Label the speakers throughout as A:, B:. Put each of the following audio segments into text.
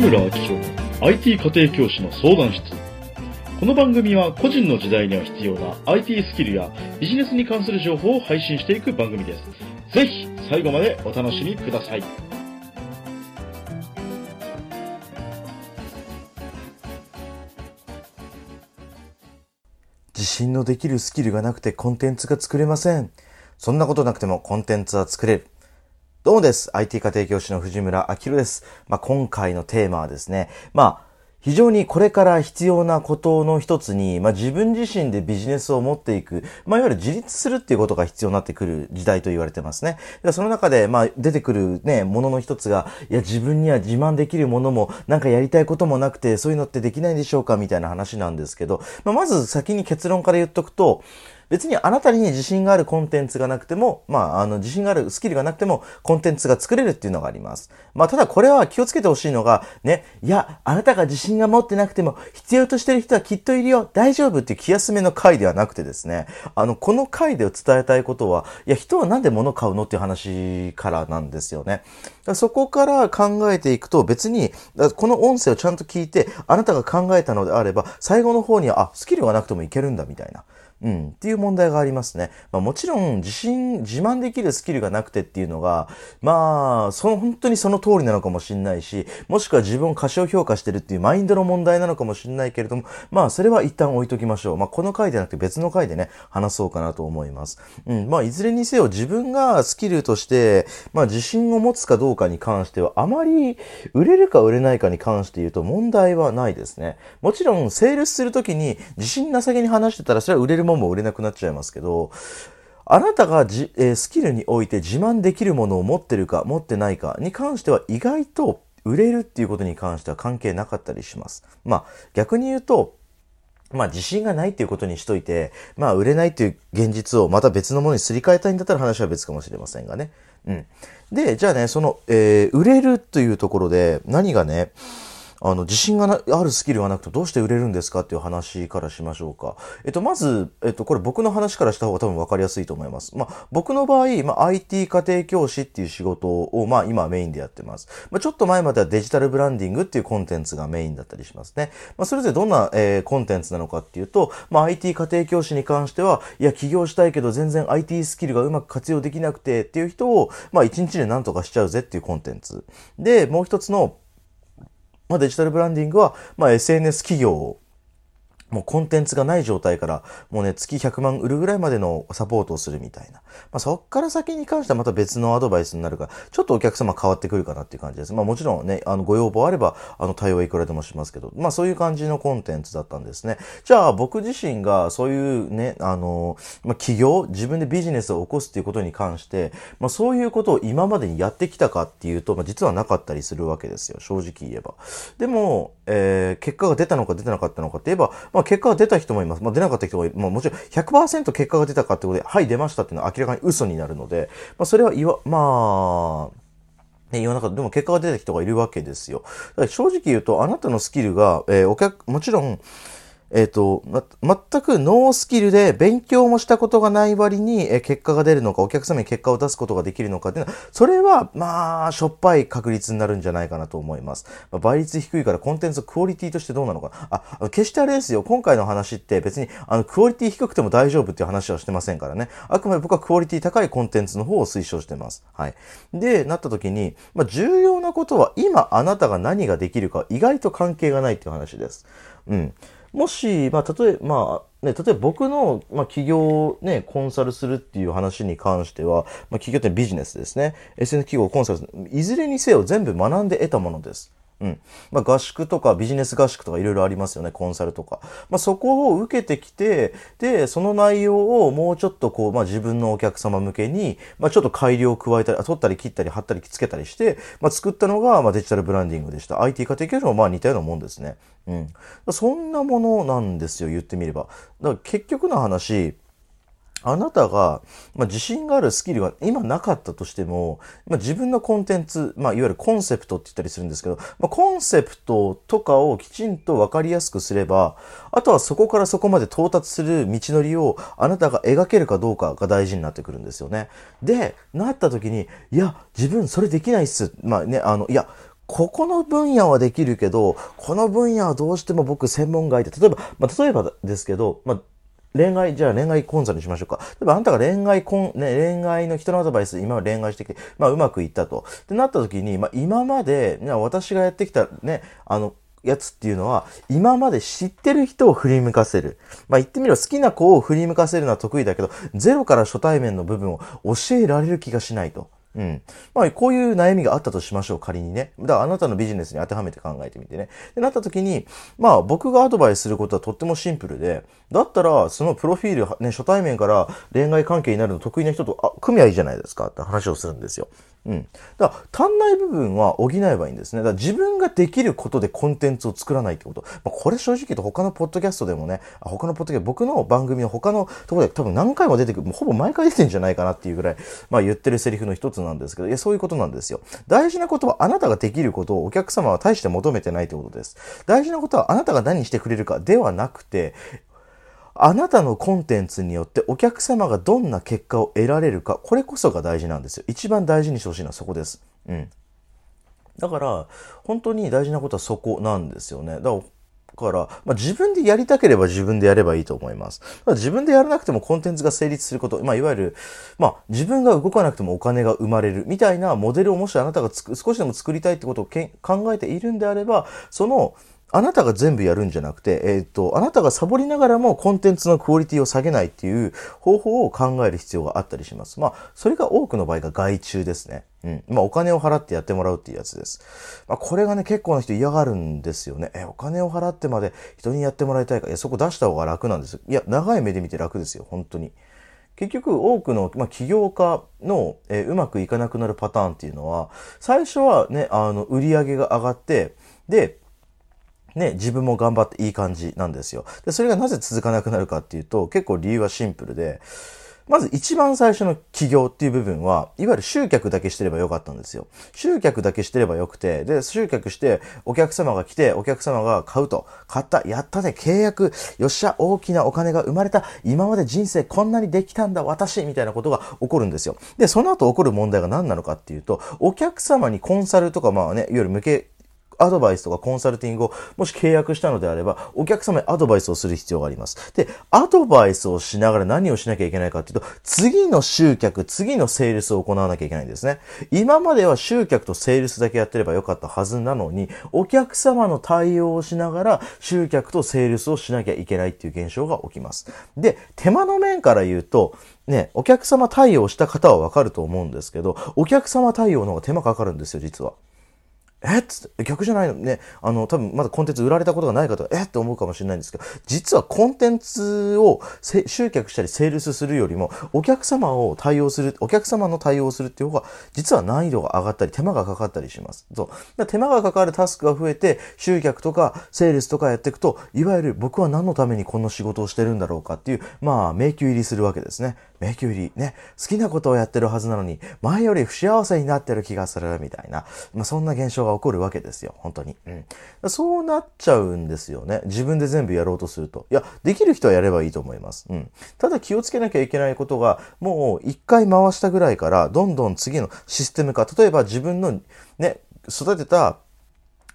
A: 村明宏の IT 家庭教師の相談室。この番組は個人の時代には必要な IT スキルやビジネスに関する情報を配信していく番組です。ぜひ最後までお楽しみください。
B: 自信のできるスキルがなくてコンテンツが作れません。そんなことなくてもコンテンツは作れる。どうもです。IT 家庭教師の藤村明宏です。まあ、今回のテーマはですね、まあ、非常にこれから必要なことの一つに、まあ、自分自身でビジネスを持っていく、まあ、いわゆる自立するっていうことが必要になってくる時代と言われてますね。その中で、まあ、出てくるね、ものの一つが、いや、自分には自慢できるものも、なんかやりたいこともなくて、そういうのってできないんでしょうかみたいな話なんですけど、まあ、まず先に結論から言っとくと、別にあなたに自信があるコンテンツがなくても、まあ、あの、自信があるスキルがなくても、コンテンツが作れるっていうのがあります。まあ、ただこれは気をつけてほしいのが、ね、いや、あなたが自信が持ってなくても、必要としてる人はきっといるよ、大丈夫っていう気休めの回ではなくてですね、あの、この回で伝えたいことは、いや、人はなんで物買うのっていう話からなんですよね。そこから考えていくと別に、この音声をちゃんと聞いて、あなたが考えたのであれば、最後の方には、あ、スキルがなくてもいけるんだみたいな。うん、っていう問題がありますね。まあ、もちろん、自信、自慢できるスキルがなくてっていうのが、まあ、その、本当にその通りなのかもしれないし、もしくは自分を過小評価してるっていうマインドの問題なのかもしれないけれども、まあ、それは一旦置いときましょう。まあ、この回ではなくて別の回でね、話そうかなと思います。うん、まあ、いずれにせよ自分がスキルとして、まあ、自信を持つかどうかに関しては、あまり売れるか売れないかに関して言うと問題はないですね。もちろん、セールするときに自信なさげに話してたら、それは売れるもんも売れなくなっちゃいますけど、あなたがじ、えー、スキルにおいて自慢できるものを持ってるか持ってないかに関しては意外と売れるっていうことに関しては関係なかったりします。まあ逆に言うと、まあ自信がないっていうことにしといて、まあ売れないっていう現実をまた別のものにすり替えたいんだったら話は別かもしれませんがね。うん。で、じゃあね、その、えー、売れるというところで何がね、あの、自信がなあるスキルがなくてどうして売れるんですかっていう話からしましょうか。えっと、まず、えっと、これ僕の話からした方が多分分かりやすいと思います。まあ、僕の場合、まあ、IT 家庭教師っていう仕事を、まあ、今メインでやってます。まあ、ちょっと前まではデジタルブランディングっていうコンテンツがメインだったりしますね。まあ、それぞれどんな、えー、コンテンツなのかっていうと、まあ、IT 家庭教師に関しては、いや、起業したいけど全然 IT スキルがうまく活用できなくてっていう人を、まあ、1日で何とかしちゃうぜっていうコンテンツ。で、もう一つの、まあ、デジタルブランディングは、まあ、SNS 企業もうコンテンツがない状態から、もうね、月100万売るぐらいまでのサポートをするみたいな。まあ、そっから先に関してはまた別のアドバイスになるから、ちょっとお客様変わってくるかなっていう感じです。まあもちろんね、あの、ご要望あれば、あの、対応いくらでもしますけど、まあそういう感じのコンテンツだったんですね。じゃあ僕自身がそういうね、あの、まあ企業、自分でビジネスを起こすっていうことに関して、まあそういうことを今までにやってきたかっていうと、まあ実はなかったりするわけですよ。正直言えば。でも、えー、結果が出たのか出てなかったのかって言えば、まあまあ結果が出た人もいます。まあ出なかった人もいるまあもちろん100%結果が出たかってことで、はい出ましたっていうのは明らかに嘘になるので、まあそれは言わ、まあ、ね、世の中でも結果が出た人がいるわけですよ。正直言うと、あなたのスキルが、えー、お客、もちろん、えっ、ー、と、ま、全くノースキルで勉強もしたことがない割に、え結果が出るのか、お客様に結果を出すことができるのかっていうのは、それは、まあ、しょっぱい確率になるんじゃないかなと思います。まあ、倍率低いからコンテンツクオリティとしてどうなのか。あ、決してあれですよ。今回の話って別に、あの、クオリティ低くても大丈夫っていう話はしてませんからね。あくまで僕はクオリティ高いコンテンツの方を推奨してます。はい。で、なった時に、まあ、重要なことは、今あなたが何ができるか意外と関係がないっていう話です。うん。もし、まあ、例えば、まあ、ね、例えば僕の、まあ、企業をね、コンサルするっていう話に関しては、まあ、企業ってビジネスですね。SN 企業をコンサルする。いずれにせよ全部学んで得たものです。うん。まあ、合宿とかビジネス合宿とかいろいろありますよね、コンサルとか。まあ、そこを受けてきて、で、その内容をもうちょっとこう、まあ、自分のお客様向けに、まあ、ちょっと改良を加えたり、取ったり切ったり貼ったりつけたりして、まあ、作ったのが、まあ、デジタルブランディングでした。IT 家庭教師もまあ似たようなもんですね。うん。そんなものなんですよ、言ってみれば。だから結局の話、あなたが、まあ、自信があるスキルが今なかったとしても、まあ、自分のコンテンツ、まあ、いわゆるコンセプトって言ったりするんですけど、まあ、コンセプトとかをきちんとわかりやすくすれば、あとはそこからそこまで到達する道のりをあなたが描けるかどうかが大事になってくるんですよね。で、なった時に、いや、自分それできないっす。まあね、あの、いや、ここの分野はできるけど、この分野はどうしても僕専門外で、例えば、まあ、例えばですけど、まあ、恋愛、じゃあ恋愛コンサルにしましょうか。例えばあなたが恋愛コン、ね、恋愛の人のアドバイス、今は恋愛してきて、まあうまくいったと。ってなった時に、まあ今まで、私がやってきたね、あの、やつっていうのは、今まで知ってる人を振り向かせる。まあ言ってみろ、好きな子を振り向かせるのは得意だけど、ゼロから初対面の部分を教えられる気がしないと。うん。まあ、こういう悩みがあったとしましょう、仮にね。だからあなたのビジネスに当てはめて考えてみてね。で、なった時に、まあ、僕がアドバイスすることはとってもシンプルで、だったら、そのプロフィール、ね、初対面から恋愛関係になるの得意な人と、あ、組み合いいじゃないですかって話をするんですよ。うん。だから、足んない部分は補えばいいんですね。だから自分ができることでコンテンツを作らないってこと。まあ、これ正直言うと他のポッドキャストでもね、他のポッドキャスト、僕の番組の他のところで多分何回も出てくる、もうほぼ毎回出てんじゃないかなっていうぐらい、まあ言ってるセリフの一つなんですけど、いや、そういうことなんですよ。大事なことはあなたができることをお客様は大して求めてないってことです。大事なことはあなたが何してくれるかではなくて、あなたのコンテンツによってお客様がどんな結果を得られるか、これこそが大事なんですよ。一番大事にしてほしいのはそこです。うん。だから、本当に大事なことはそこなんですよね。だから、まあ、自分でやりたければ自分でやればいいと思います。ただ自分でやらなくてもコンテンツが成立すること、まあ、いわゆる、まあ、自分が動かなくてもお金が生まれるみたいなモデルをもしあなたが少しでも作りたいってことをけん考えているんであれば、その、あなたが全部やるんじゃなくて、えっ、ー、と、あなたがサボりながらもコンテンツのクオリティを下げないっていう方法を考える必要があったりします。まあ、それが多くの場合が外注ですね。うん。まあ、お金を払ってやってもらうっていうやつです。まあ、これがね、結構な人嫌がるんですよね。え、お金を払ってまで人にやってもらいたいか？いや、そこ出した方が楽なんですいや、長い目で見て楽ですよ。本当に。結局多くの、まあ、起業家の、えー、うまくいかなくなるパターンっていうのは、最初はね、あの、売り上げが上がって、で、ね、自分も頑張っていい感じなんですよ。で、それがなぜ続かなくなるかっていうと、結構理由はシンプルで、まず一番最初の起業っていう部分は、いわゆる集客だけしてればよかったんですよ。集客だけしてればよくて、で、集客してお客様が来て、お客様が買うと、買った、やったね、契約、よっしゃ、大きなお金が生まれた、今まで人生こんなにできたんだ、私、みたいなことが起こるんですよ。で、その後起こる問題が何なのかっていうと、お客様にコンサルとか、まあね、いわゆる向け、アドバイスとかコンサルティングをもし契約したのであれば、お客様にアドバイスをする必要があります。で、アドバイスをしながら何をしなきゃいけないかっていうと、次の集客、次のセールスを行わなきゃいけないんですね。今までは集客とセールスだけやってればよかったはずなのに、お客様の対応をしながら集客とセールスをしなきゃいけないっていう現象が起きます。で、手間の面から言うと、ね、お客様対応した方はわかると思うんですけど、お客様対応の方が手間かかるんですよ、実は。え？っつって、逆じゃないの？ね。あの、多分まだコンテンツ売られたことがない方は、え？って思うかもしれないんですけど、実はコンテンツを集客したりセールスするよりも、お客様を対応する、お客様の対応するっていう方が、実は難易度が上がったり、手間がかかったりします。そう。手間がかかるタスクが増えて、集客とかセールスとかやっていくと、いわゆる僕は何のためにこの仕事をしてるんだろうかっていう、まあ、迷宮入りするわけですね。迷宮入り。ね。好きなことをやってるはずなのに、前より不幸せになってる気がする、みたいな。まあ、そんな現象が起こるわけですよ。本当に。うん。そうなっちゃうんですよね。自分で全部やろうとすると。いや、できる人はやればいいと思います。うん。ただ気をつけなきゃいけないことが、もう一回回したぐらいから、どんどん次のシステム化。例えば自分のね、育てた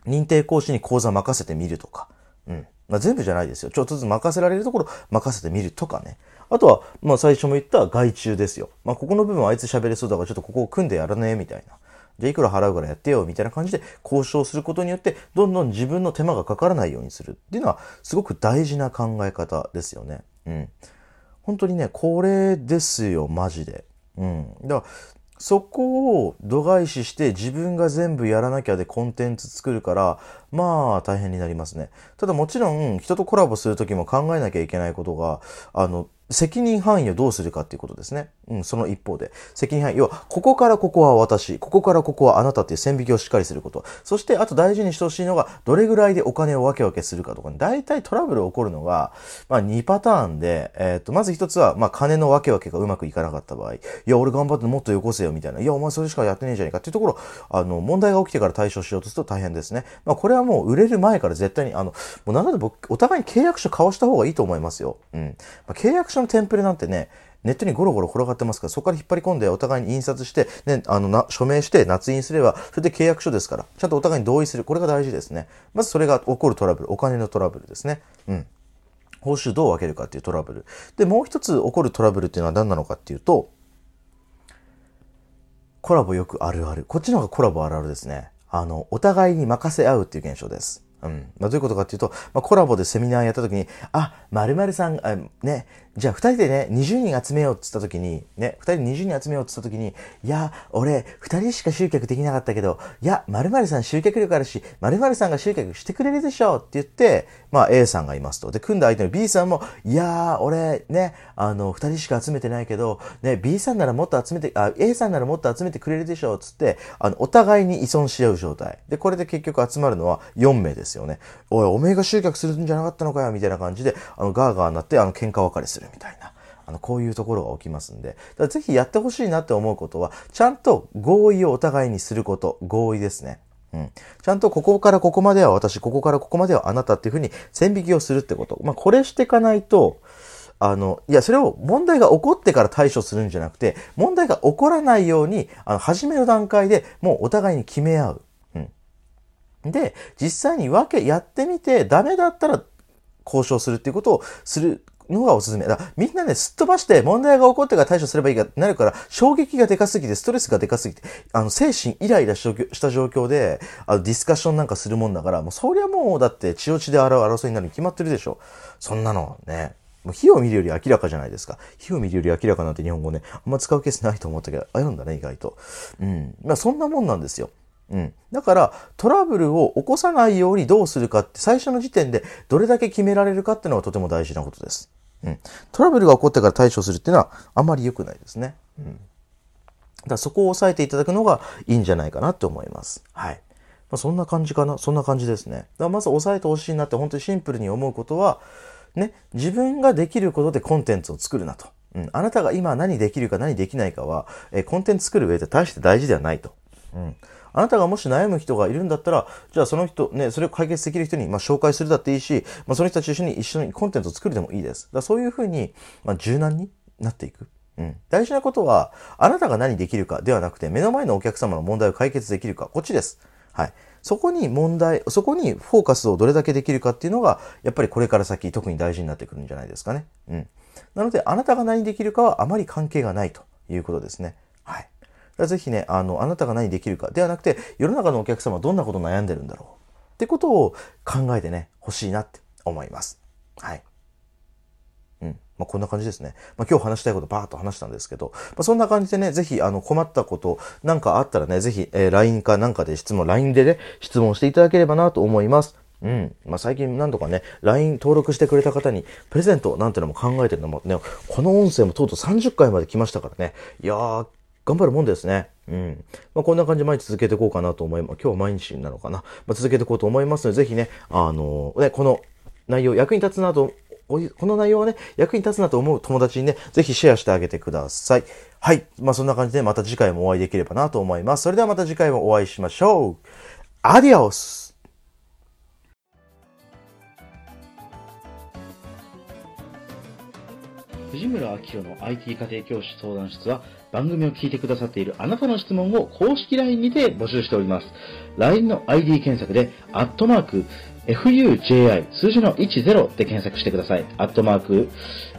B: 認定講師に講座任せてみるとか。うん。まあ、全部じゃないですよ。ちょっとずつ任せられるところ任せてみるとかね。あとは、まあ最初も言った外注ですよ。まあここの部分あいつ喋れそうだからちょっとここを組んでやらねえみたいな。じゃあいくら払うからやってよみたいな感じで交渉することによってどんどん自分の手間がかからないようにするっていうのはすごく大事な考え方ですよね。うん。本当にね、これですよ、マジで。うん。だから、そこを度外視して自分が全部やらなきゃでコンテンツ作るから、まあ大変になりますね。ただもちろん人とコラボするときも考えなきゃいけないことが、あの、責任範囲をどうするかっていうことですね。うん、その一方で。責任範囲。要は、ここからここは私、ここからここはあなたっていう線引きをしっかりすること。そして、あと大事にしてほしいのが、どれぐらいでお金を分け分けするかとか、ね、大体トラブル起こるのが、まあ2パターンで、えっ、と、まず一つは、まあ金の分け分けがうまくいかなかった場合、いや、俺頑張ってもっとよこせよみたいな、いや、お前それしかやってねえじゃねえかっていうところ、あの、問題が起きてから対処しようとすると大変ですね。まあこれはもう売れる前から絶対に、あの、もうなので僕、お互いに契約書交わした方がいいと思いますよ。うん。まあ、契約書のテンプレなんてね、ネットにゴロゴロ転がってますから、そこから引っ張り込んでお互いに印刷して、ね、あの、な、署名して捺印すれば、それで契約書ですから、ちゃんとお互いに同意する。これが大事ですね。まずそれが起こるトラブル、お金のトラブルですね。うん。報酬どう分けるかっていうトラブル。で、もう一つ起こるトラブルっていうのは何なのかっていうと、コラボよくあるある。こっちの方がコラボあるあるですね。あの、お互いに任せ合うっていう現象です。うん。まあ、どういうことかっていうと、まあ、コラボでセミナーやった時に、あ、〇〇さん、あね、じゃあ二人でね、20人集めようって言った時に、ね、二人20人集めようって言った時に、いや、俺、二人しか集客できなかったけど、いや、〇〇さん集客力あるし、〇〇さんが集客してくれるでしょうって言って、まあ A さんがいますと。で、組んだ相手の B さんも、いやー、俺、ね、あの、二人しか集めてないけど、ね、B さんならもっと集めて、あ、A さんならもっと集めてくれるでしょうっつって、あの、お互いに依存し合う状態。で、これで結局集まるのは4名ですよね。おい、おめえが集客するんじゃなかったのかよ、みたいな感じで、あの、ガーガーになって、あの、喧嘩別れするみたいな。あの、こういうところが起きますんで、だぜひやってほしいなって思うことは、ちゃんと合意をお互いにすること、合意ですね。うん。ちゃんとここからここまでは私、ここからここまではあなたっていうふうに線引きをするってこと。まあ、これしていかないと、あの、いや、それを問題が起こってから対処するんじゃなくて、問題が起こらないように、あの、初めの段階でもうお互いに決め合う。うん。で、実際に分け、やってみて、ダメだったら交渉するっていうことをするのがおすすめ。だみんなね、すっ飛ばして問題が起こってから対処すればいいかなるから、衝撃がでかすぎて、ストレスがでかすぎて、あの、精神イライラした状況で、あの、ディスカッションなんかするもんだから、もうそりゃもう、だって血落ちで争う争いになるに決まってるでしょ。そんなのね。もう火を見るより明らかじゃないですか。火を見るより明らかなんて日本語ね、あんま使うケースないと思ったけど、あるんだね、意外と。うん。まあ、そんなもんなんですよ。うん。だから、トラブルを起こさないようにどうするかって、最初の時点でどれだけ決められるかっていうのがとても大事なことです。うん。トラブルが起こってから対処するっていうのはあまり良くないですね。うん。だそこを押さえていただくのがいいんじゃないかなって思います。はい。まあ、そんな感じかな。そんな感じですね。だからまず押さえてほしいなって本当にシンプルに思うことは、ね、自分ができることでコンテンツを作るなと。うん。あなたが今何できるか何できないかは、えコンテンツ作る上で大して大事ではないと。うん。あなたがもし悩む人がいるんだったら、じゃあその人、ね、それを解決できる人に、まあ、紹介するだっていいし、まあ、その人たちと一緒に一緒にコンテンツを作るでもいいです。だそういうふうに、まあ、柔軟になっていく。うん。大事なことは、あなたが何できるかではなくて、目の前のお客様の問題を解決できるか、こっちです。はい。そこに問題、そこにフォーカスをどれだけできるかっていうのが、やっぱりこれから先特に大事になってくるんじゃないですかね。うん。なので、あなたが何できるかはあまり関係がないということですね。はい。ぜひね、あの、あなたが何できるかではなくて、世の中のお客様はどんなこと悩んでるんだろうってことを考えてね、欲しいなって思います。はい。うん。まあ、こんな感じですね。まあ、今日話したいことバーッと話したんですけど、まあ、そんな感じでね、ぜひ、あの、困ったことなんかあったらね、ぜひ、えー、LINE かなんかで質問、LINE でね、質問していただければなと思います。うん。まあ、最近何度かね、LINE 登録してくれた方にプレゼントなんてのも考えてるのもね、この音声もとうとう30回まで来ましたからね。いやー、頑張るもんですね。うん。まあ、こんな感じ毎日続けていこうかなと思います。今日は毎日なのかな。まあ、続けていこうと思いますので、ぜひね、あのー、ね、この内容役に立つなと、この内容はね、役に立つなと思う友達にね、ぜひシェアしてあげてください。はい。まあ、そんな感じでまた次回もお会いできればなと思います。それではまた次回もお会いしましょう。アディオス
A: 藤村明の IT 家庭教師相談室は番組を聞いてくださっているあなたの質問を公式 LINE にて募集しております。LINE の ID 検索で、アットマーク、fuji 数字の10で検索してください。アットマーク、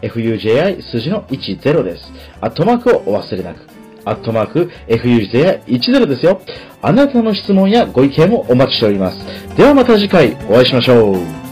A: fuji 数字の10です。アットマークをお忘れなく。アットマーク、fuji10 ですよ。あなたの質問やご意見もお待ちしております。ではまた次回お会いしましょう。